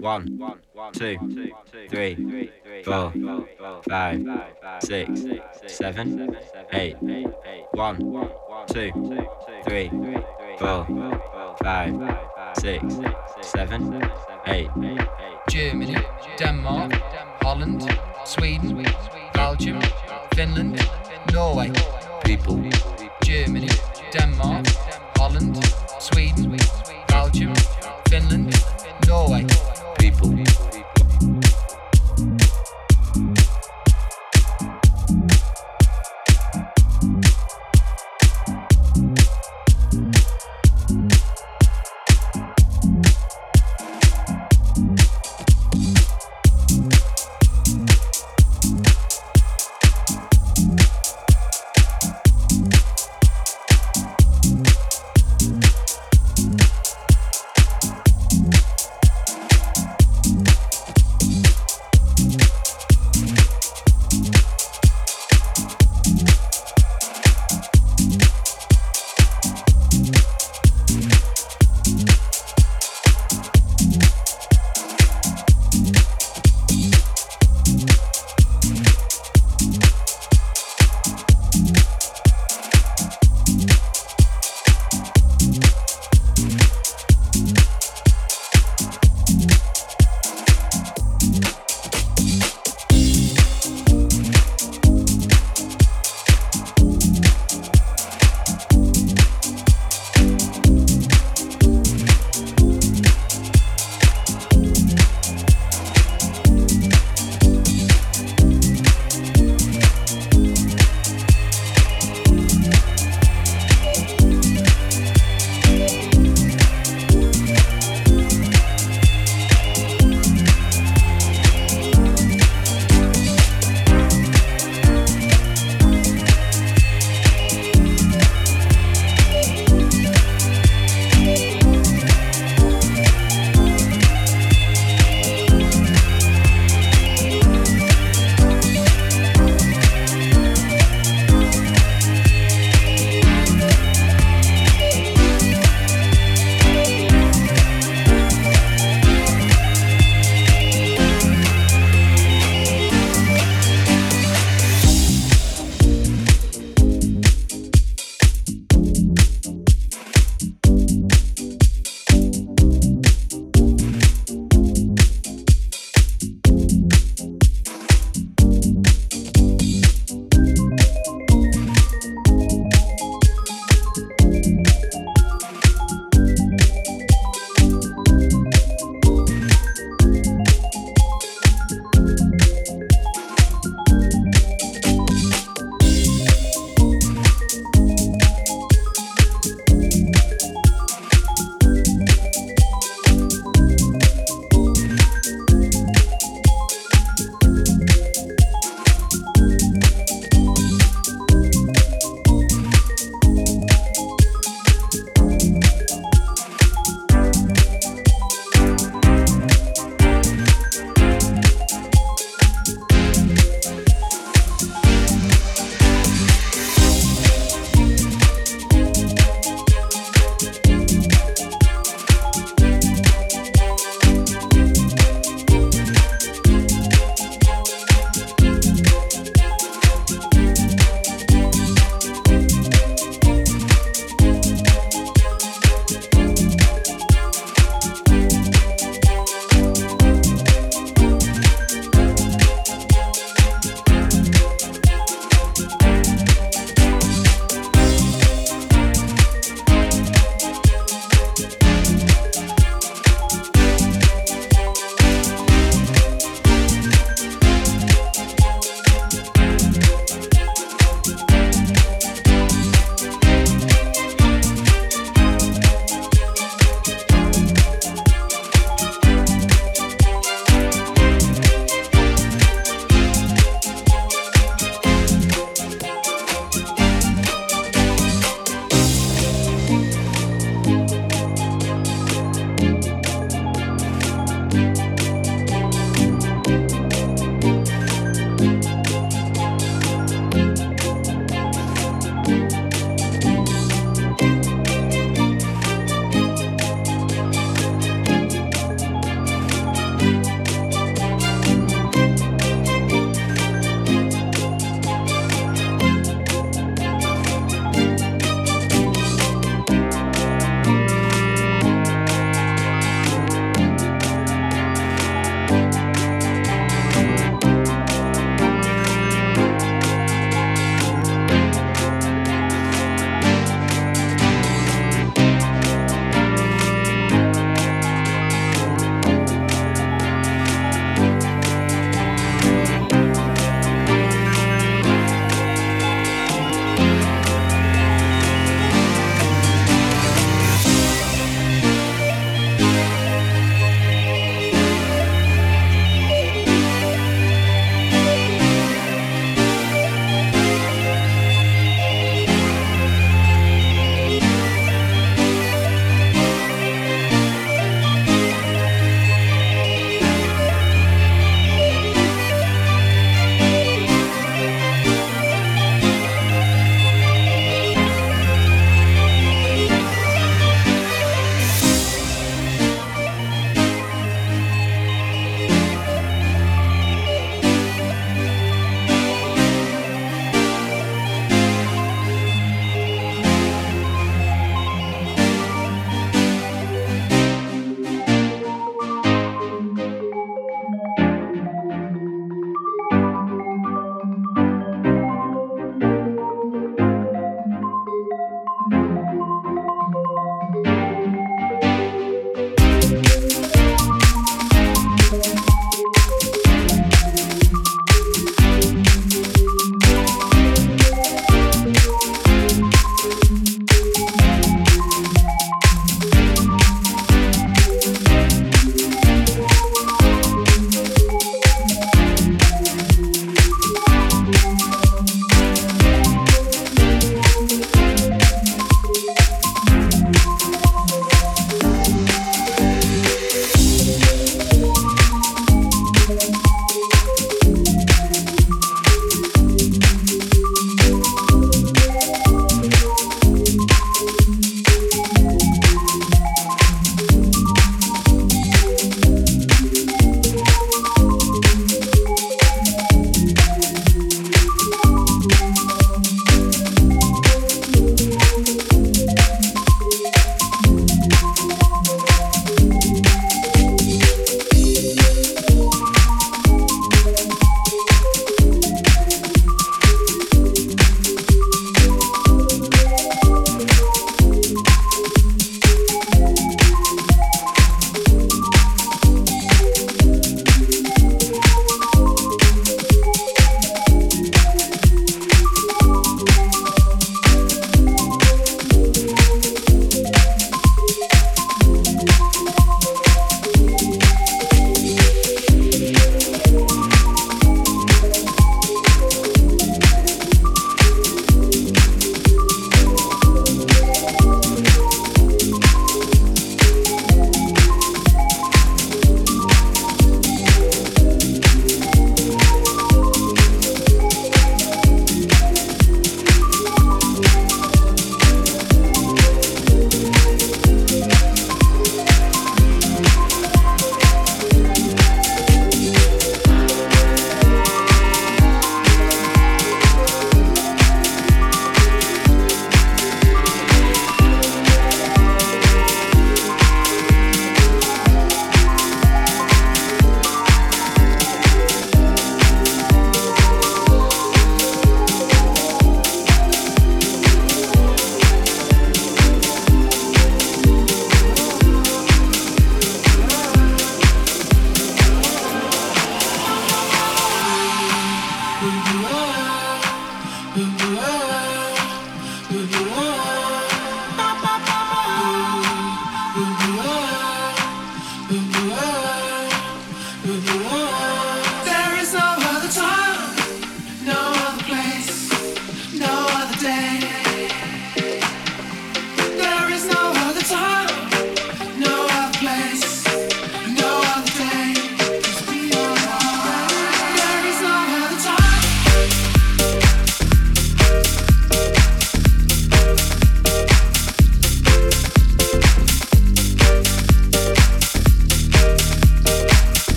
One, two, three, four, five, six, seven, eight. One, two, three, four, five, six, seven, eight. Germany, Denmark, Holland, Sweden, Belgium, Finland, Norway. People, Germany, Denmark, Holland, Sweden, Belgium, Finland, Norway. People.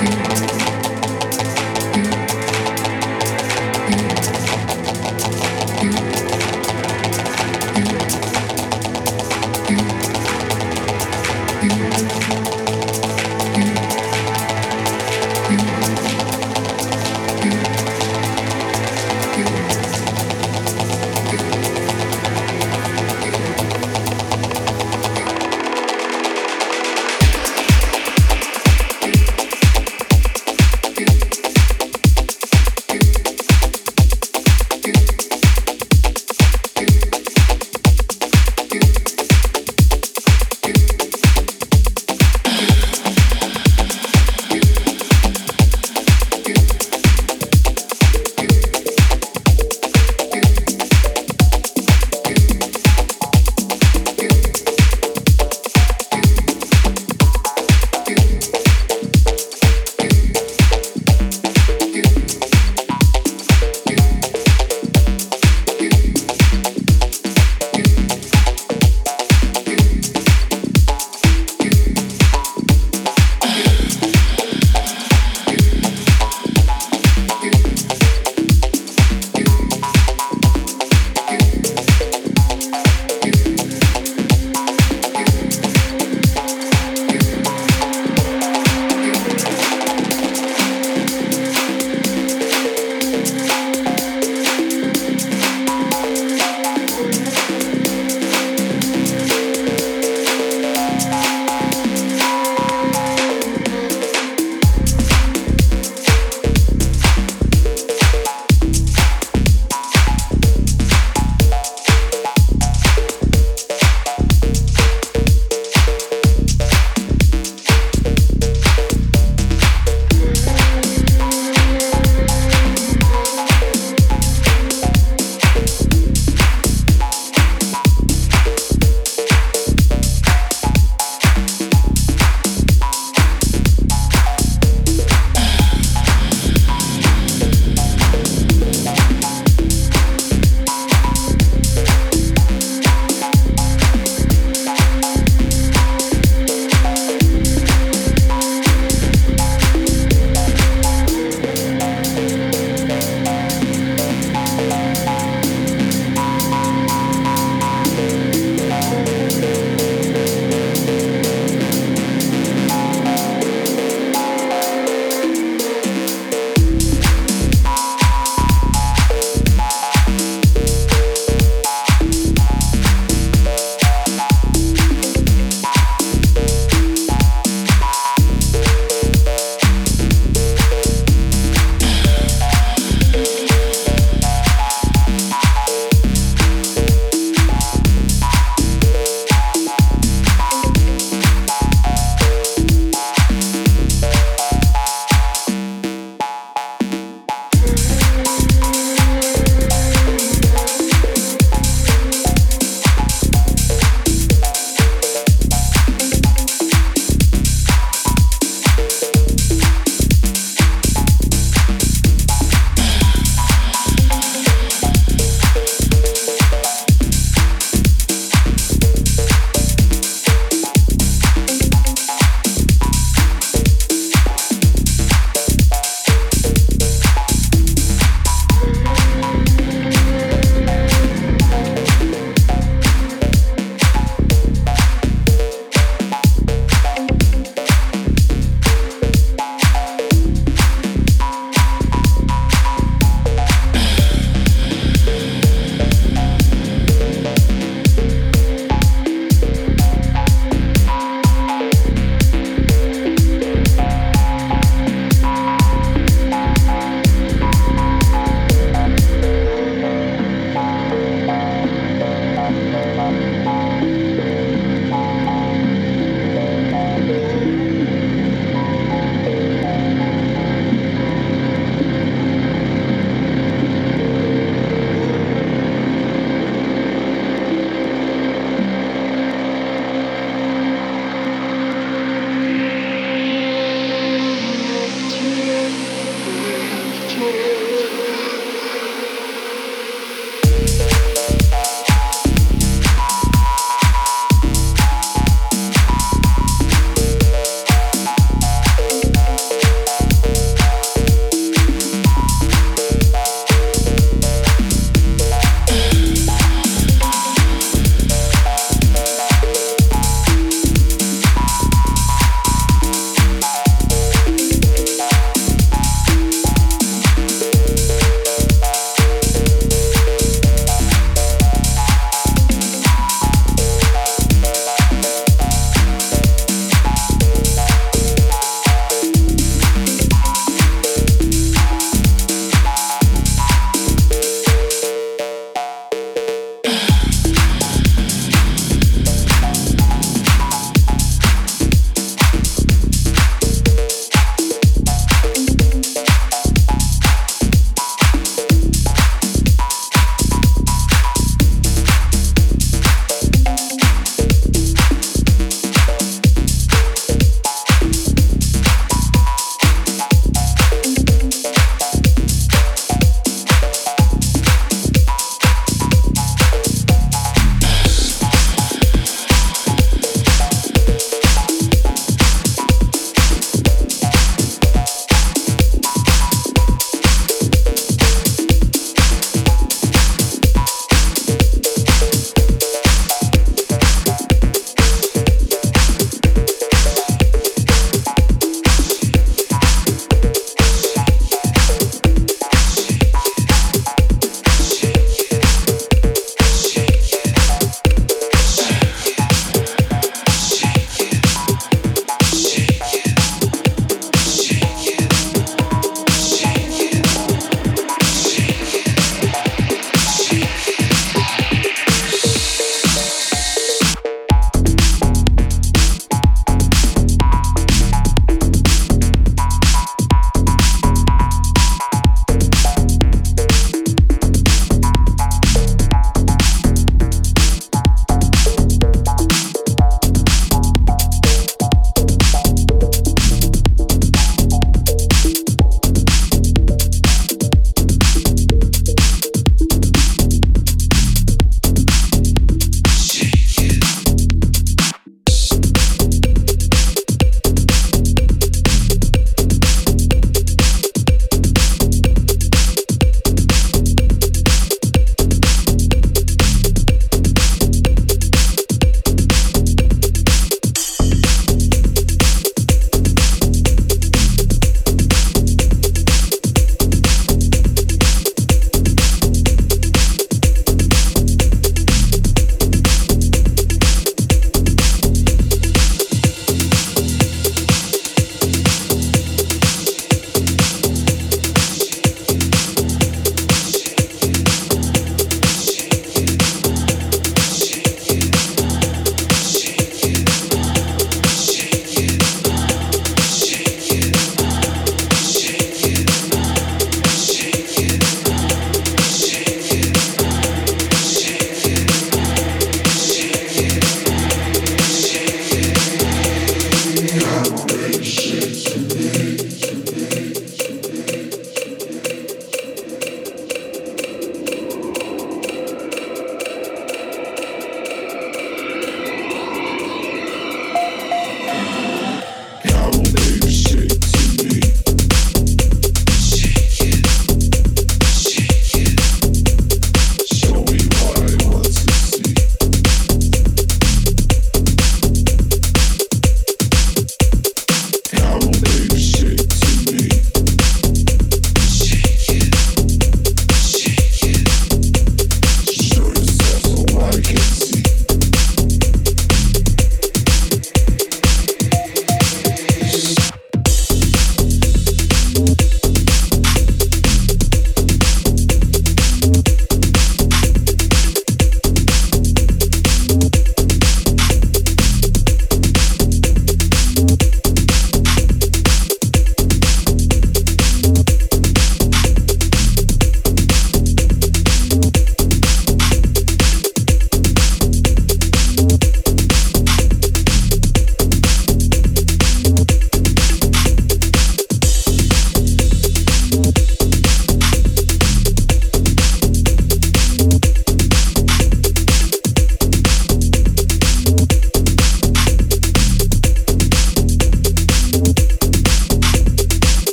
Música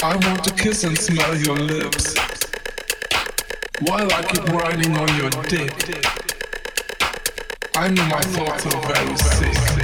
I want to kiss and smell your lips while I keep riding on your dick. I know my thoughts are very sick.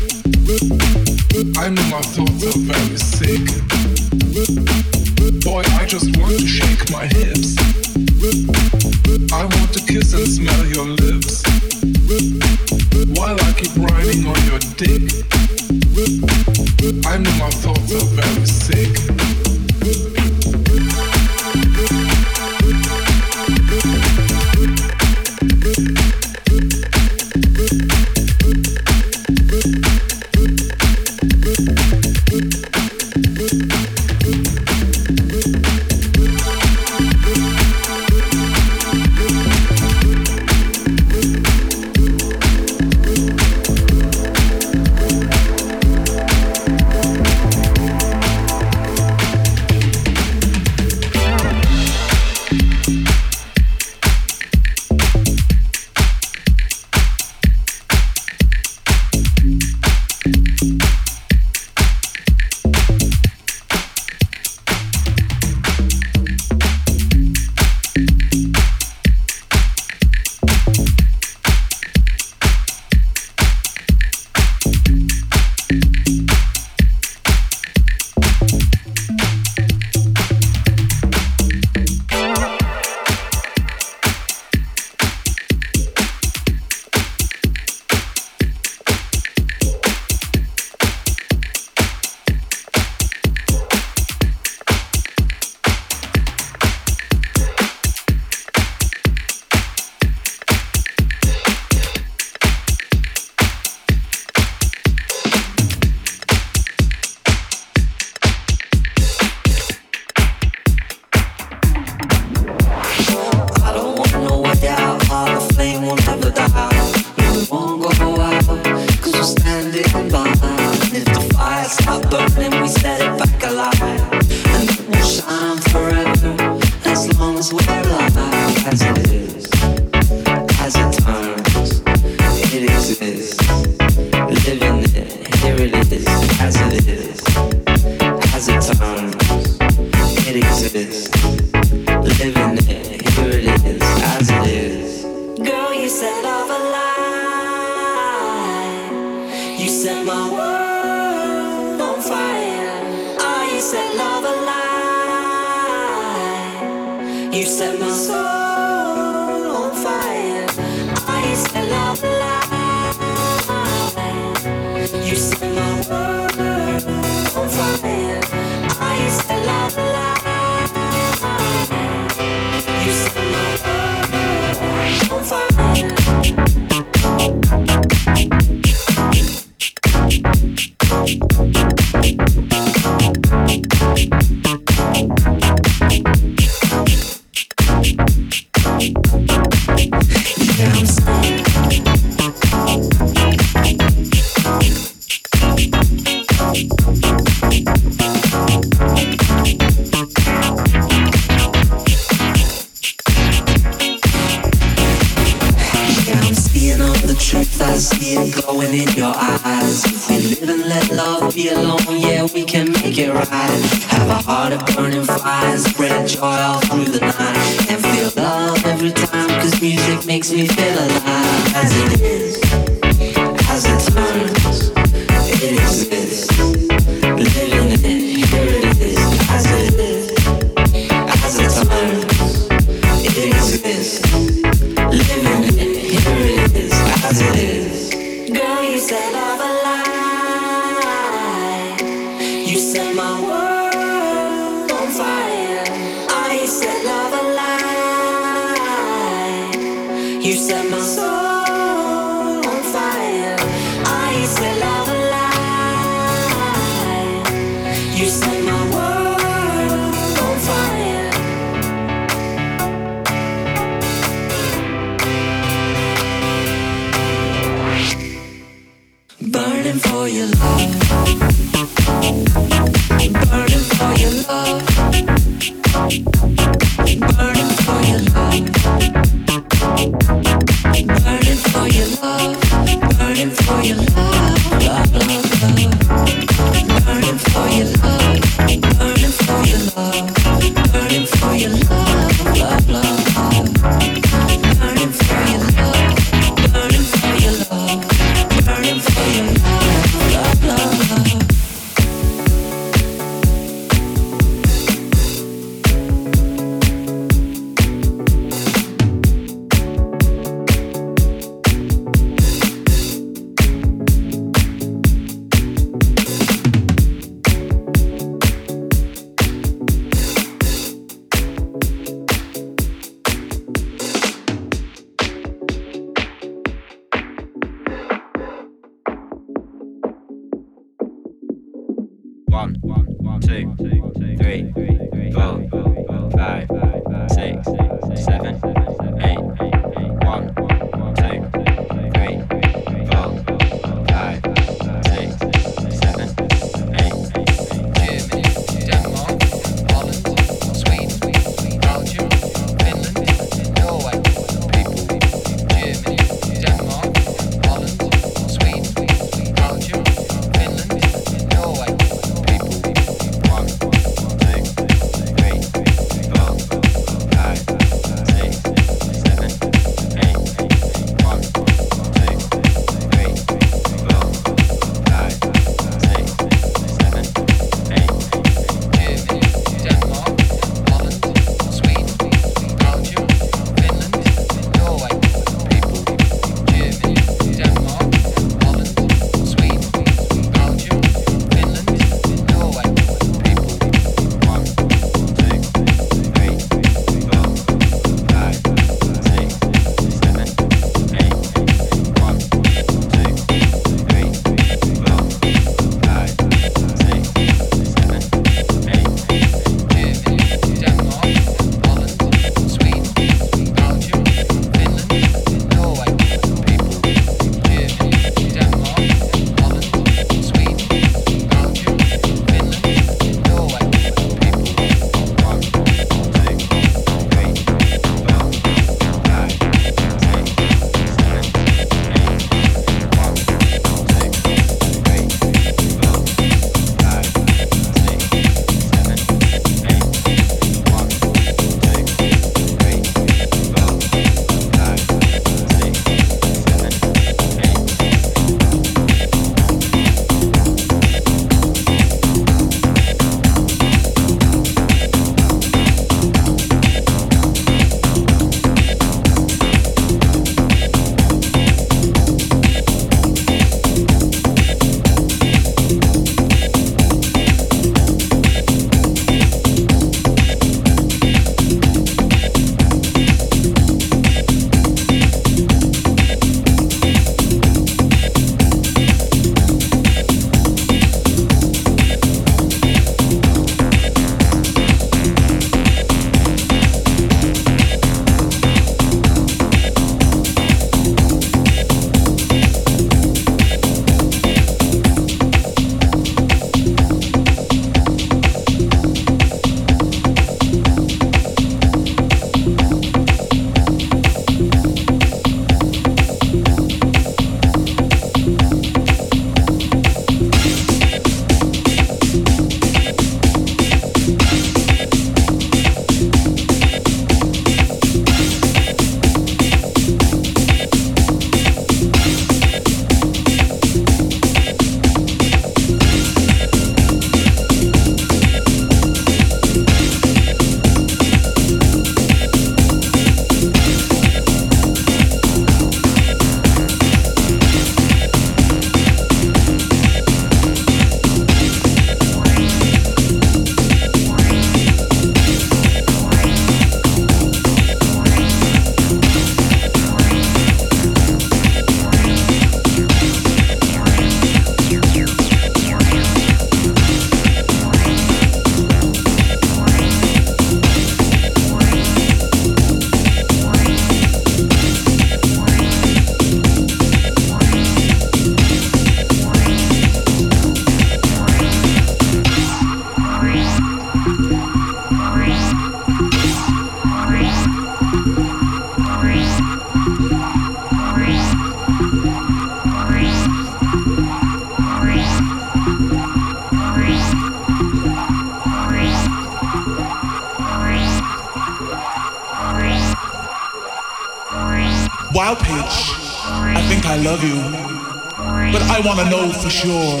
sure.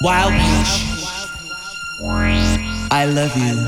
Wild peach. I love you.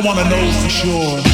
I wanna know for sure.